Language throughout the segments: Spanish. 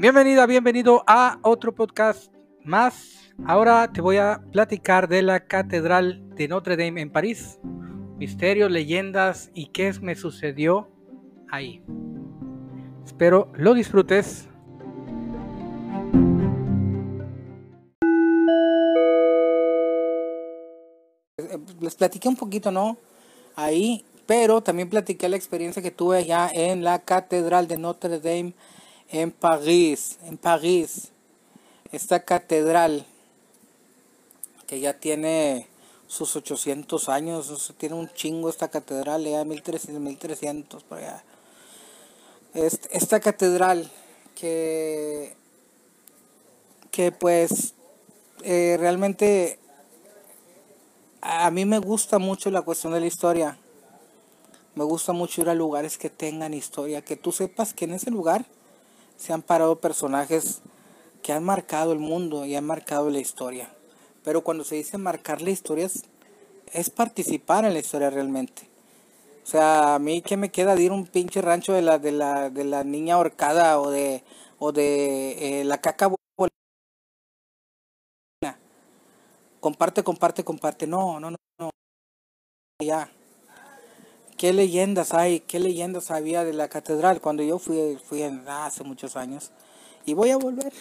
Bienvenida, bienvenido a otro podcast más. Ahora te voy a platicar de la Catedral de Notre Dame en París. Misterios, leyendas y qué me sucedió ahí. Espero lo disfrutes. Les platiqué un poquito, ¿no? Ahí, pero también platiqué la experiencia que tuve allá en la Catedral de Notre Dame en París, en París. Esta catedral que ya tiene sus 800 años, tiene un chingo esta catedral, ya 1300, 1300 por allá. Esta catedral que, que pues eh, realmente a mí me gusta mucho la cuestión de la historia. Me gusta mucho ir a lugares que tengan historia, que tú sepas que en ese lugar se han parado personajes que han marcado el mundo y han marcado la historia. Pero cuando se dice marcar la historia es, participar en la historia realmente. O sea, a mí que me queda de ir un pinche rancho de la, de la, de la niña ahorcada o de, o de eh, la caca comparte, comparte, comparte. No, no, no, no. Ya qué leyendas hay, qué leyendas había de la catedral cuando yo fui, fui hace muchos años. Y voy a volver.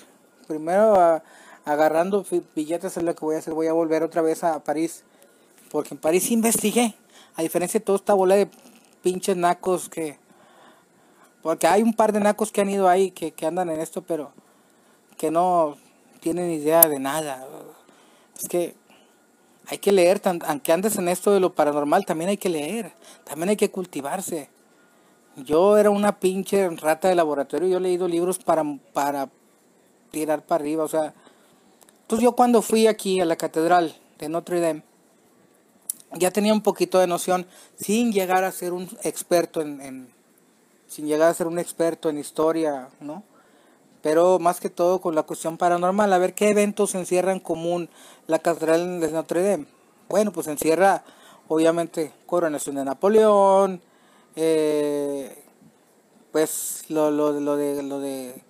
Primero agarrando billetes es lo que voy a hacer. Voy a volver otra vez a París. Porque en París investigué. A diferencia de toda esta bola de pinches nacos que... Porque hay un par de nacos que han ido ahí, que, que andan en esto, pero que no tienen idea de nada. Es que hay que leer, aunque andes en esto de lo paranormal, también hay que leer, también hay que cultivarse. Yo era una pinche rata de laboratorio, yo he leído libros para, para tirar para arriba, o sea. Entonces yo cuando fui aquí a la catedral de Notre Dame, ya tenía un poquito de noción, sin llegar a ser un experto en sin llegar a ser un experto en historia, ¿no? Pero más que todo con la cuestión paranormal, a ver qué eventos encierra en común la Catedral de Notre Dame. Bueno, pues encierra obviamente coronación de Napoleón, eh, pues lo, lo, lo, de lo de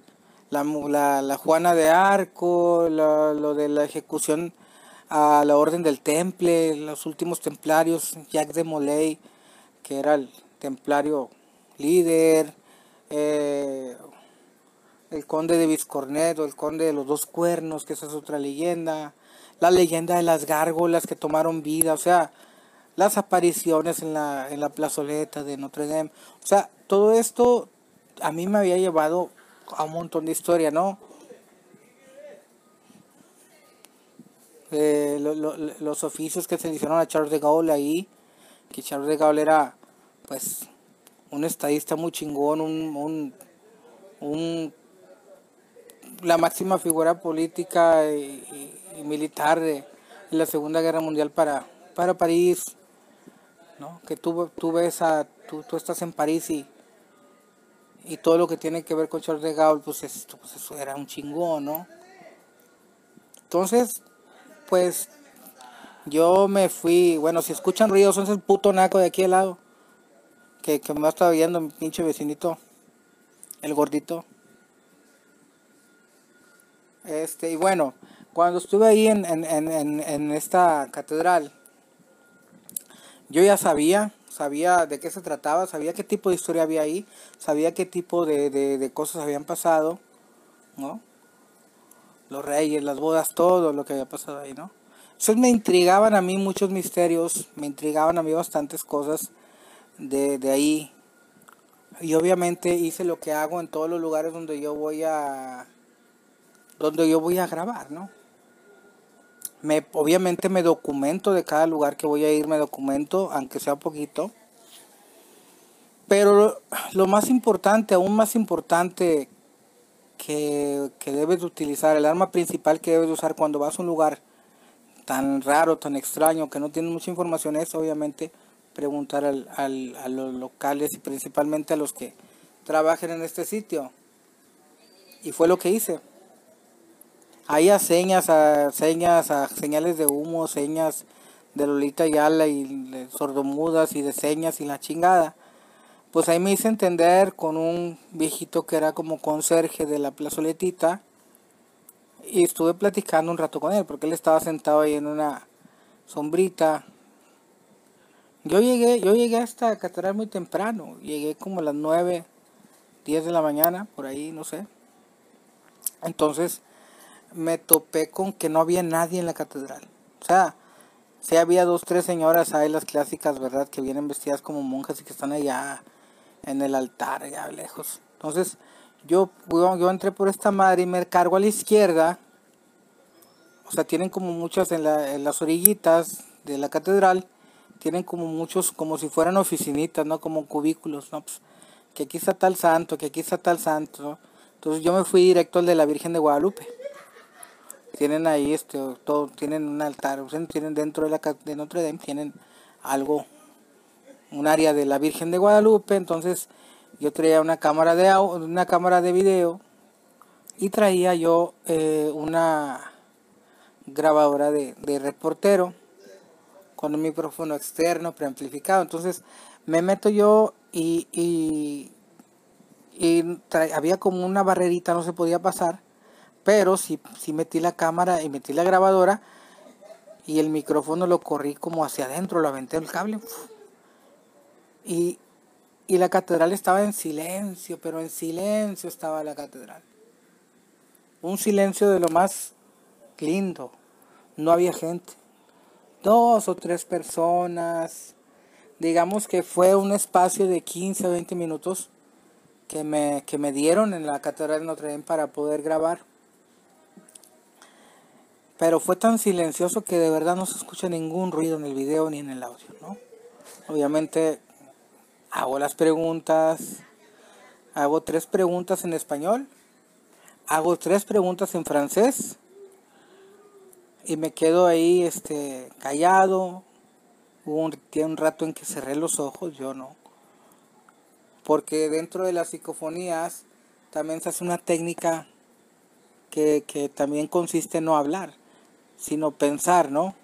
la, la, Juana de Arco, lo, de la ejecución a la Orden del Temple, los últimos templarios, Jacques de Molay, que era el templario líder, eh, el conde de Vizcornet o el conde de los dos cuernos, que esa es otra leyenda, la leyenda de las gárgolas que tomaron vida, o sea, las apariciones en la, en la plazoleta de Notre Dame, o sea, todo esto a mí me había llevado a un montón de historia, ¿no? Eh, los oficios que se le hicieron a Charles de Gaulle ahí, que Charles de Gaulle era, pues, un estadista muy chingón, un, un, un la máxima figura política y, militar de, la Segunda Guerra Mundial para, para París, ¿no? que tú, tú ves a, tú, tú estás en París y, y todo lo que tiene que ver con Charles de Gaulle, pues, esto, pues eso era un chingón, ¿no? Entonces, pues yo me fui, bueno, si escuchan ruidos, son el puto naco de aquí al lado, que, que me estado viendo mi pinche vecinito, el gordito. Este, y bueno, cuando estuve ahí en, en, esta catedral, yo ya sabía, sabía de qué se trataba, sabía qué tipo de historia había ahí, sabía qué tipo de, de, cosas habían pasado, ¿no? Los reyes, las bodas, todo lo que había pasado ahí, ¿no? Entonces me intrigaban a mí muchos misterios, me intrigaban a mí bastantes cosas de, de ahí. Y obviamente hice lo que hago en todos los lugares donde yo voy a donde yo voy a grabar, ¿no? Me, obviamente me documento de cada lugar que voy a ir, me documento, aunque sea poquito. Pero lo, más importante, aún más importante que, que, debes utilizar, el arma principal que debes usar cuando vas a un lugar tan raro, tan extraño, que no tienes mucha información, es obviamente preguntar al, al, a los locales y principalmente a los que trabajen en este sitio. Y fue lo que hice. Hay a señas, a señas, a señales de humo, señas de Lolita Yala y sordomudas y de señas y la chingada. Pues ahí me hice entender con un viejito que era como conserje de la plazoletita y estuve platicando un rato con él porque él estaba sentado ahí en una sombrita. Yo llegué, yo llegué a esta catedral muy temprano, llegué como a las 9, 10 de la mañana, por ahí, no sé. Entonces me topé con que no había nadie en la catedral. O sea, sí había dos, tres señoras ahí, las clásicas, ¿verdad? Que vienen vestidas como monjas y que están allá en el altar, allá lejos. Entonces, yo, yo entré por esta madre y me cargo a la izquierda. O sea, tienen como muchas en, las orillitas de la catedral. Tienen como muchos, como si fueran oficinitas, ¿no? Como cubículos, ¿no? Pues, que aquí está tal santo, que aquí está tal santo. Entonces yo me fui directo al de la Virgen de Guadalupe tienen ahí este todo tienen un altar tienen dentro de la de Notre Dame tienen algo un área de la Virgen de Guadalupe entonces yo traía una cámara de una cámara de video y traía yo eh, una grabadora de, reportero con un micrófono externo preamplificado entonces me meto yo y, y, había como una barrerita no se podía pasar pero si metí la cámara y metí la grabadora y el micrófono lo corrí como hacia adentro, lo aventé el cable. Y, y la catedral estaba en silencio, pero en silencio estaba la catedral. Un silencio de lo más lindo. No había gente. Dos o tres personas. Digamos que fue un espacio de 15 o 20 minutos que me, que me dieron en la Catedral de Notre Dame para poder grabar. Pero fue tan silencioso que de verdad no se escucha ningún ruido en el video ni en el audio, ¿no? Obviamente hago las preguntas, hago tres preguntas en español, hago tres preguntas en francés y me quedo ahí este callado. Hubo un, un rato en que cerré los ojos, yo no. Porque dentro de las psicofonías también se hace una técnica que, que también consiste en no hablar sino pensar, ¿no?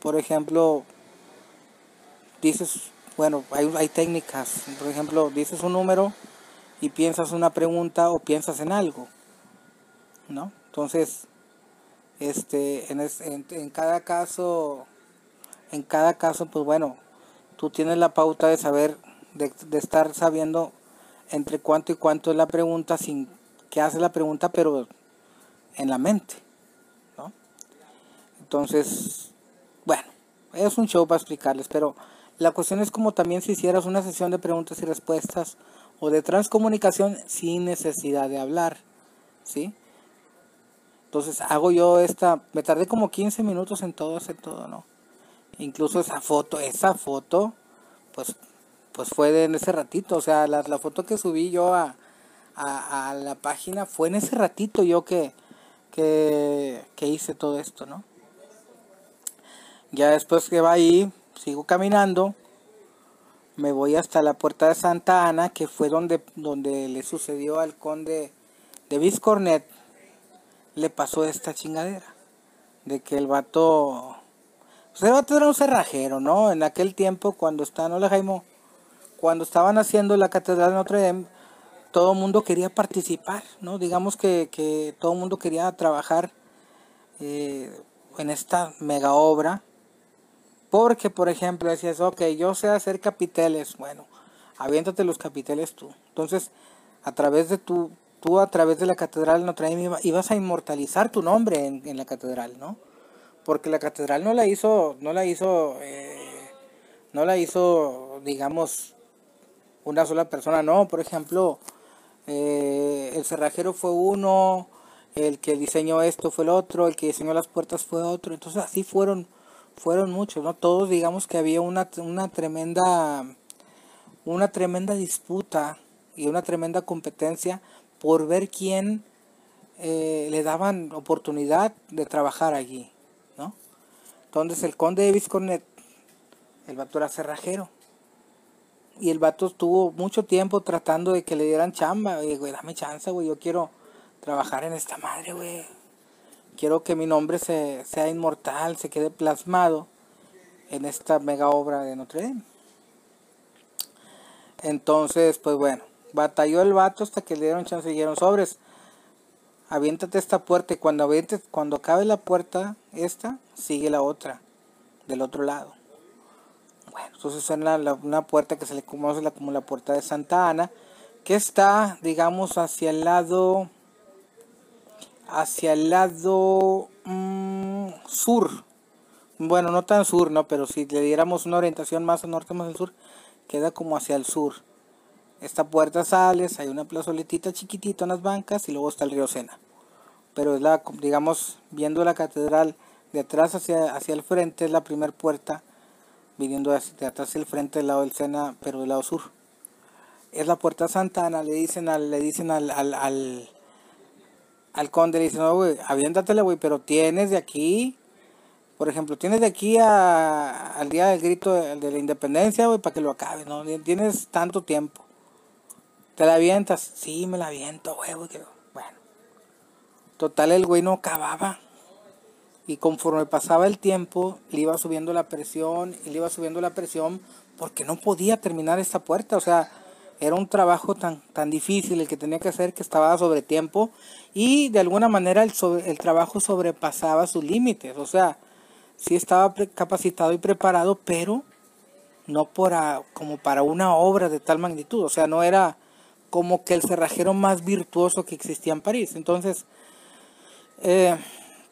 Por ejemplo, dices, bueno, hay, hay técnicas, por ejemplo, dices un número y piensas una pregunta o piensas en algo, ¿no? Entonces, este, en, en, cada caso, en cada caso, pues bueno, tú tienes la pauta de saber, de, de estar sabiendo entre cuánto y cuánto es la pregunta sin que hace la pregunta, pero en la mente. Entonces, bueno, es un show para explicarles, pero la cuestión es como también si hicieras una sesión de preguntas y respuestas o de transcomunicación sin necesidad de hablar, ¿sí? Entonces hago yo esta, me tardé como 15 minutos en todo hacer todo, ¿no? Incluso esa foto, esa foto, pues, pues fue en ese ratito, o sea, la, foto que subí yo a, a, la página fue en ese ratito yo que, que, que hice todo esto, ¿no? Ya después que va ahí, sigo caminando, me voy hasta la puerta de Santa Ana, que fue donde, donde le sucedió al conde de Vizcornet, le pasó esta chingadera, de que el vato, pues el vato era un cerrajero, ¿no? En aquel tiempo, cuando estaban, hola Jaimo, cuando estaban haciendo la catedral de Notre Dame, todo el mundo quería participar, ¿no? Digamos que, que todo el mundo quería trabajar eh, en esta mega obra porque, por ejemplo, decías, ok, yo sé hacer capiteles. Bueno, aviéntate los capiteles tú. Entonces, a través de tu, tú a través de la catedral Notre Dame ibas a inmortalizar tu nombre en, la catedral, ¿no? Porque la catedral no la hizo, no la hizo, eh, no la hizo, digamos, una sola persona, no. Por ejemplo, eh, el cerrajero fue uno, el que diseñó esto fue el otro, el que diseñó las puertas fue otro. Entonces así fueron fueron muchos, ¿no? Todos digamos que había una, una tremenda una tremenda disputa y una tremenda competencia por ver quién eh, le daban oportunidad de trabajar allí, ¿no? Entonces el conde de Viscornet, el vato era cerrajero. Y el vato estuvo mucho tiempo tratando de que le dieran chamba. Y, güey, dame chance, güey, yo quiero trabajar en esta madre, güey quiero que mi nombre se, sea inmortal, se quede plasmado en esta mega obra de Notre Dame. Entonces, pues bueno, batalló el vato hasta que le dieron chance y dijeron sobres. Aviéntate esta puerta y cuando avientes, cuando acabe la puerta esta, sigue la otra del otro lado. Bueno, entonces es una puerta que se le conoce como la puerta de Santa Ana, que está, digamos, hacia el lado, hacia el lado mm, sur. Bueno, no tan sur, no, pero si le diéramos una orientación más al norte, más al sur, queda como hacia el sur. Esta puerta sales, hay una plazoletita chiquitita, unas bancas y luego está el río Sena. Pero es la, digamos, viendo la catedral de atrás hacia, hacia el frente, es la primera puerta, viniendo de atrás hacia el frente del lado del Sena, pero del lado sur. Es la puerta Santana, le dicen al, le dicen al, al, al, conde, le dicen, no, güey, aviéntatele, güey, pero tienes de aquí por ejemplo, tienes de aquí a, al día del grito de, la independencia, güey, para que lo acabes, ¿no? Tienes tanto tiempo. ¿Te la avientas? Sí, me la aviento, güey, güey. Bueno. Total, el güey no acababa. Y conforme pasaba el tiempo, le iba subiendo la presión y le iba subiendo la presión porque no podía terminar esta puerta. O sea, era un trabajo tan, tan difícil el que tenía que hacer que estaba sobre tiempo y de alguna manera el, el trabajo sobrepasaba sus límites. O sea, sí estaba capacitado y preparado, pero no por como para una obra de tal magnitud. O sea, no era como que el cerrajero más virtuoso que existía en París. Entonces, eh,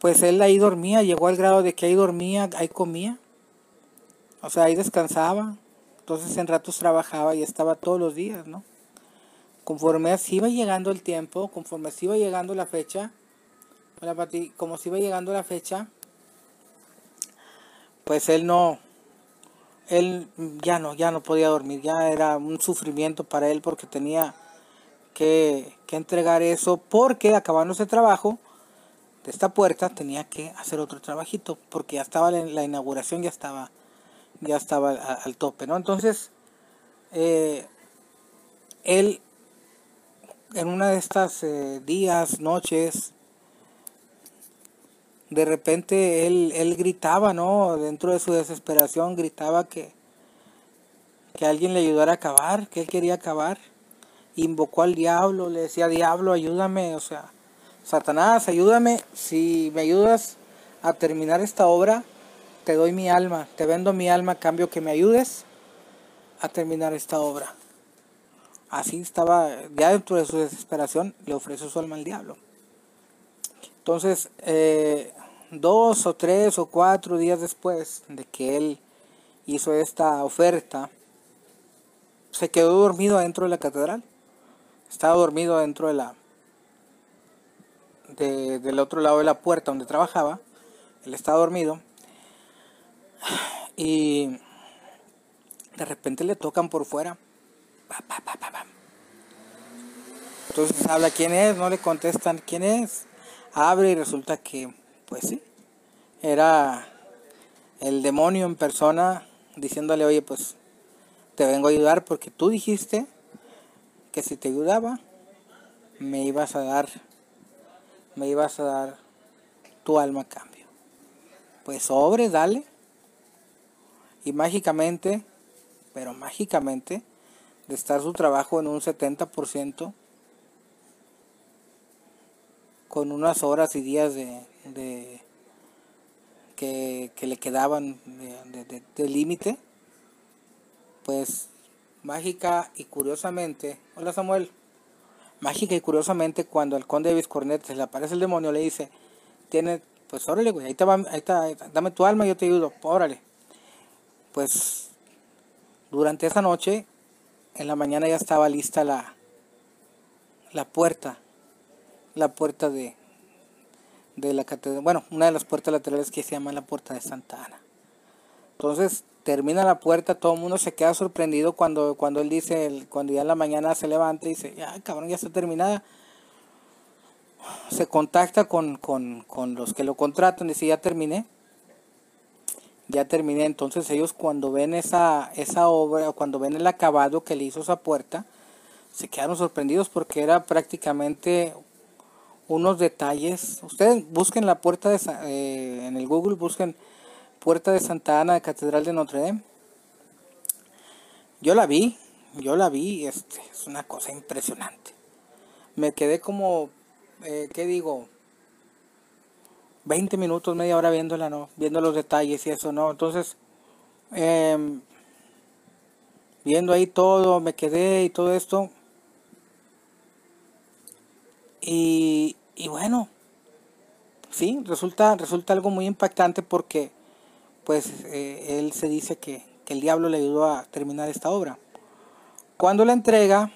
pues él ahí dormía, llegó al grado de que ahí dormía, ahí comía. O sea, ahí descansaba. Entonces en ratos trabajaba y estaba todos los días, ¿no? Conforme así iba llegando el tiempo, conforme así iba llegando la fecha, hola Pati, como si iba llegando la fecha, pues él no, él ya no, ya no podía dormir, ya era un sufrimiento para él porque tenía que, entregar eso, porque acabando ese trabajo de esta puerta tenía que hacer otro trabajito, porque ya estaba la, inauguración, ya estaba, ya estaba al, tope, ¿no? Entonces, eh, él en una de estas eh, días, noches, de repente él, él gritaba, ¿no? Dentro de su desesperación gritaba que, que alguien le ayudara a acabar, que él quería acabar. Invocó al diablo, le decía, diablo, ayúdame, o sea, Satanás, ayúdame, si me ayudas a terminar esta obra, te doy mi alma, te vendo mi alma a cambio que me ayudes a terminar esta obra. Así estaba, ya dentro de su desesperación, le ofreció su alma al diablo. Entonces, eh, dos o tres o cuatro días después de que él hizo esta oferta, se quedó dormido dentro de la catedral. Estaba dormido dentro de la del otro lado de la puerta donde trabajaba. Él estaba dormido. Y de repente le tocan por fuera. Entonces habla quién es, no le contestan quién es. Abre y resulta que pues sí, era el demonio en persona diciéndole, oye, pues te vengo a ayudar porque tú dijiste que si te ayudaba, me ibas a dar, me ibas a dar tu alma a cambio. Pues sobre, dale. Y mágicamente, pero mágicamente, de estar su trabajo en un 70%, con unas horas y días de, de que, le quedaban de, límite, pues mágica y curiosamente, hola Samuel, mágica y curiosamente cuando al conde de Viscornet se le aparece el demonio, le dice, tiene, pues órale, güey, ahí te ahí está, dame tu alma, yo te ayudo, órale. Pues durante esa noche, en la mañana ya estaba lista la, la puerta, la puerta de, de la catedral, bueno, una de las puertas laterales que se llama la puerta de Santa Ana. Entonces termina la puerta, todo el mundo se queda sorprendido cuando, cuando él dice, cuando ya en la mañana se levanta y dice, ya cabrón, ya está terminada. Se contacta con, con, con los que lo contratan y dice, ya terminé. Ya terminé. Entonces ellos cuando ven esa, esa obra, cuando ven el acabado que le hizo esa puerta, se quedaron sorprendidos porque era prácticamente unos detalles. Ustedes busquen la puerta de eh, en el Google, busquen puerta de Santa Ana de Catedral de Notre Dame. Yo la vi, yo la vi, este, es una cosa impresionante. Me quedé como, eh, ¿qué digo? 20 minutos, media hora viéndola, ¿no? Viendo los detalles y eso, ¿no? Entonces, em, viendo ahí todo, me quedé y todo esto. Y, y bueno, sí, resulta, resulta algo muy impactante porque pues eh, él se dice que, que, el diablo le ayudó a terminar esta obra. Cuando la entrega,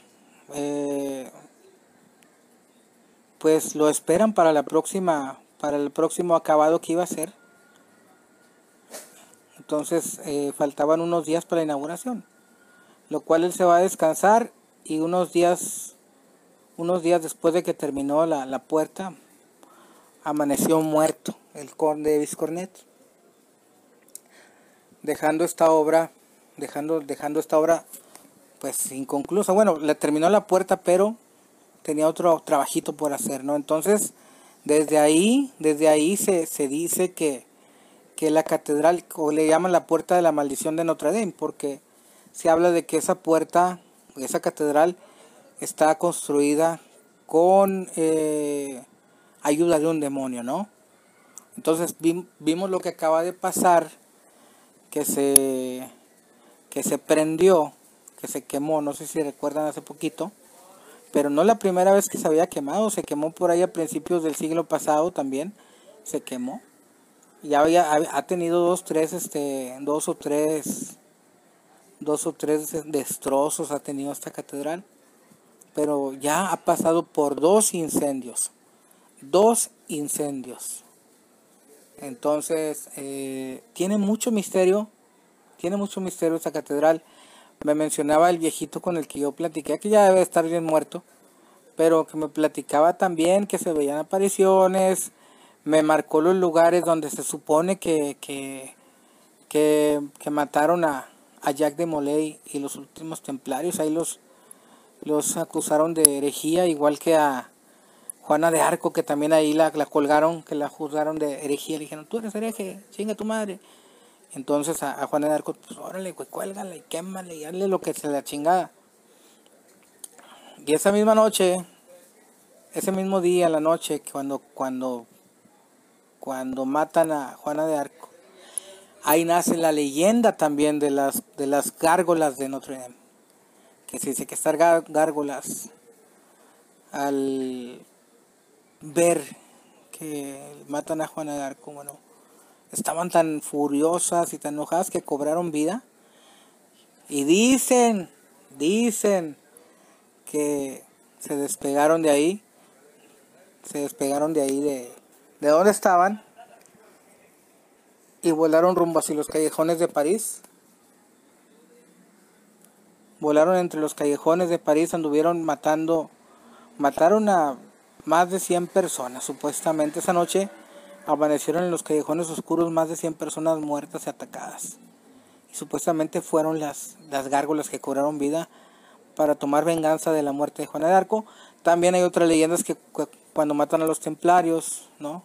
eh, pues lo esperan para la próxima, para el próximo acabado que iba a ser. Entonces eh, faltaban unos días para la inauguración, lo cual él se va a descansar y unos días, unos días después de que terminó la, la puerta, amaneció muerto el conde de Viscornet, dejando esta obra, dejando, dejando esta obra pues inconclusa. Bueno, le terminó la puerta, pero tenía otro trabajito por hacer, ¿no? Entonces, desde ahí, desde ahí se, se dice que, que la catedral, o le llaman la puerta de la maldición de Notre Dame, porque se habla de que esa puerta, esa catedral, está construida con eh, ayuda de un demonio, ¿no? Entonces vimos lo que acaba de pasar, que se, que se prendió, que se quemó, no sé si recuerdan hace poquito, pero no la primera vez que se había quemado, se quemó por ahí a principios del siglo pasado también, se quemó. Ya había, ha tenido dos, tres, este, dos o tres, dos o tres destrozos ha tenido esta catedral, pero ya ha pasado por dos incendios dos incendios. Entonces, eh, tiene mucho misterio, tiene mucho misterio esta catedral. Me mencionaba el viejito con el que yo platiqué, que ya debe estar bien muerto, pero que me platicaba también que se veían apariciones, me marcó los lugares donde se supone que, que, que, mataron a, a Jack de Molay y los últimos templarios, ahí los, los acusaron de herejía, igual que a, Juana de Arco, que también ahí la, la colgaron, que la juzgaron de herejía, le dijeron, tú eres hereje, chinga tu madre. Entonces a, Juana de Arco, pues órale, pues cuélgale, quémale, y hazle lo que se la chingada. Y esa misma noche, ese mismo día, la noche, cuando, cuando, cuando matan a Juana de Arco, ahí nace la leyenda también de las, de las gárgolas de Notre Dame. Que se dice que estas gárgolas al ver que matan a Juana de Arco, bueno, estaban tan furiosas y tan enojadas que cobraron vida. Y dicen, dicen que se despegaron de ahí, se despegaron de ahí de, de donde estaban y volaron rumbo hacia los callejones de París. Volaron entre los callejones de París, anduvieron matando, mataron a más de 100 personas. Supuestamente esa noche amanecieron en los callejones oscuros más de 100 personas muertas y atacadas. Y supuestamente fueron las, las gárgolas que cobraron vida para tomar venganza de la muerte de Juana de Arco. También hay otras leyendas que cuando matan a los templarios, ¿no?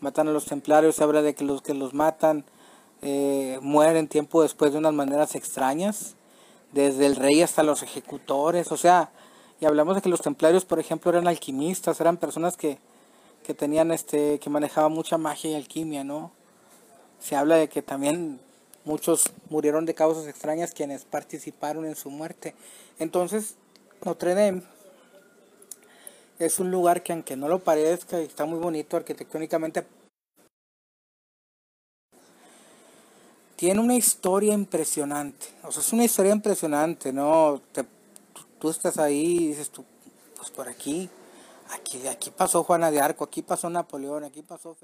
Matan a los templarios, se habla de que los que los matan eh, mueren tiempo después de unas maneras extrañas, desde el rey hasta los ejecutores, o sea, y hablamos de que los templarios, por ejemplo, eran alquimistas, eran personas que, que tenían este, que manejaban mucha magia y alquimia, ¿no? Se habla de que también muchos murieron de causas extrañas quienes participaron en su muerte. Entonces, Notre Dame es un lugar que aunque no lo parezca, está muy bonito arquitectónicamente, tiene una historia impresionante. O sea, es una historia impresionante, ¿no? Te tú estás ahí y dices tú, pues por aquí, aquí, aquí pasó Juana de Arco, aquí pasó Napoleón, aquí pasó...